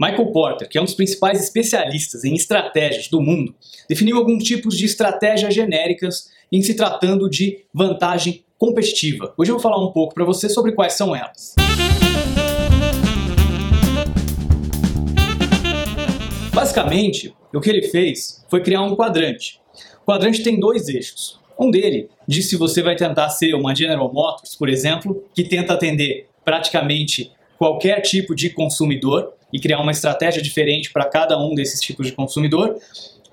Michael Porter, que é um dos principais especialistas em estratégias do mundo, definiu alguns tipos de estratégias genéricas em se tratando de vantagem competitiva. Hoje eu vou falar um pouco para você sobre quais são elas. Basicamente, o que ele fez foi criar um quadrante. O quadrante tem dois eixos. Um dele diz se você vai tentar ser uma General Motors, por exemplo, que tenta atender praticamente qualquer tipo de consumidor e criar uma estratégia diferente para cada um desses tipos de consumidor,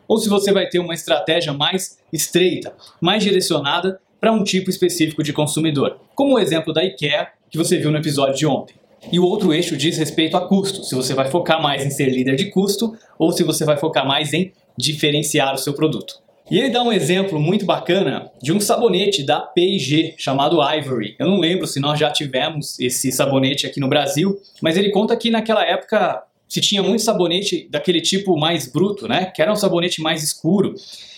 ou se você vai ter uma estratégia mais estreita, mais direcionada para um tipo específico de consumidor, como o exemplo da IKEA que você viu no episódio de ontem. E o outro eixo diz respeito a custo, se você vai focar mais em ser líder de custo ou se você vai focar mais em diferenciar o seu produto. E ele dá um exemplo muito bacana de um sabonete da P&G chamado Ivory. Eu não lembro se nós já tivemos esse sabonete aqui no Brasil, mas ele conta que naquela época se tinha muito sabonete daquele tipo mais bruto, né? Que era um sabonete mais escuro.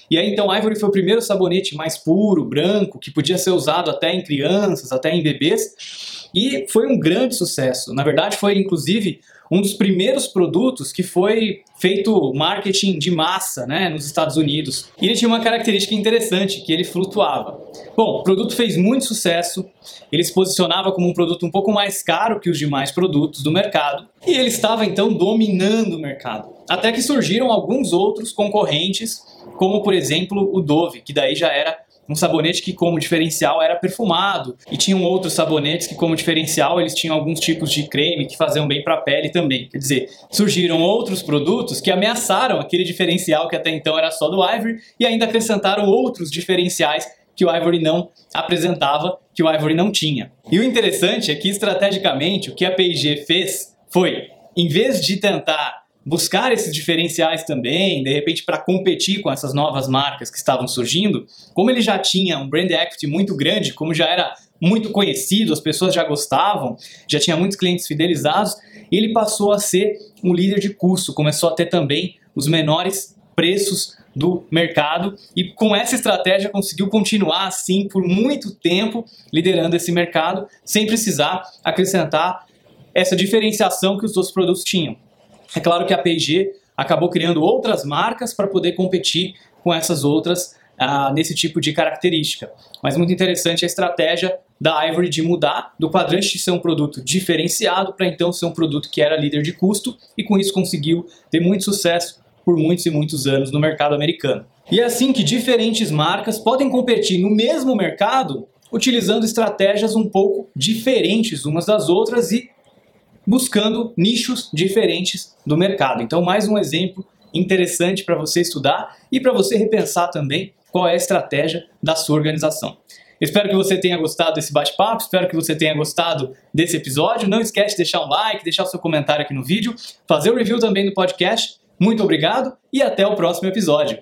E aí então Ivory foi o primeiro sabonete mais puro, branco, que podia ser usado até em crianças, até em bebês. E foi um grande sucesso. Na verdade, foi inclusive um dos primeiros produtos que foi feito marketing de massa né, nos Estados Unidos. E ele tinha uma característica interessante, que ele flutuava. Bom, o produto fez muito sucesso, ele se posicionava como um produto um pouco mais caro que os demais produtos do mercado, e ele estava então dominando o mercado. Até que surgiram alguns outros concorrentes, como por exemplo o Dove, que daí já era um sabonete que como diferencial era perfumado e tinham outros sabonetes que como diferencial eles tinham alguns tipos de creme que faziam bem para a pele também. Quer dizer, surgiram outros produtos que ameaçaram aquele diferencial que até então era só do Ivory e ainda acrescentaram outros diferenciais que o Ivory não apresentava, que o Ivory não tinha. E o interessante é que estrategicamente o que a P&G fez foi, em vez de tentar buscar esses diferenciais também, de repente para competir com essas novas marcas que estavam surgindo, como ele já tinha um brand equity muito grande, como já era muito conhecido, as pessoas já gostavam, já tinha muitos clientes fidelizados, ele passou a ser um líder de custo, começou a ter também os menores preços do mercado e com essa estratégia conseguiu continuar assim por muito tempo liderando esse mercado sem precisar acrescentar essa diferenciação que os outros produtos tinham. É claro que a P&G acabou criando outras marcas para poder competir com essas outras ah, nesse tipo de característica. Mas muito interessante a estratégia da Ivory de mudar do quadrante de ser um produto diferenciado para então ser um produto que era líder de custo e com isso conseguiu ter muito sucesso por muitos e muitos anos no mercado americano. E é assim que diferentes marcas podem competir no mesmo mercado utilizando estratégias um pouco diferentes umas das outras e buscando nichos diferentes do mercado. Então, mais um exemplo interessante para você estudar e para você repensar também qual é a estratégia da sua organização. Espero que você tenha gostado desse bate-papo, espero que você tenha gostado desse episódio. Não esquece de deixar um like, deixar o seu comentário aqui no vídeo, fazer o review também do podcast. Muito obrigado e até o próximo episódio.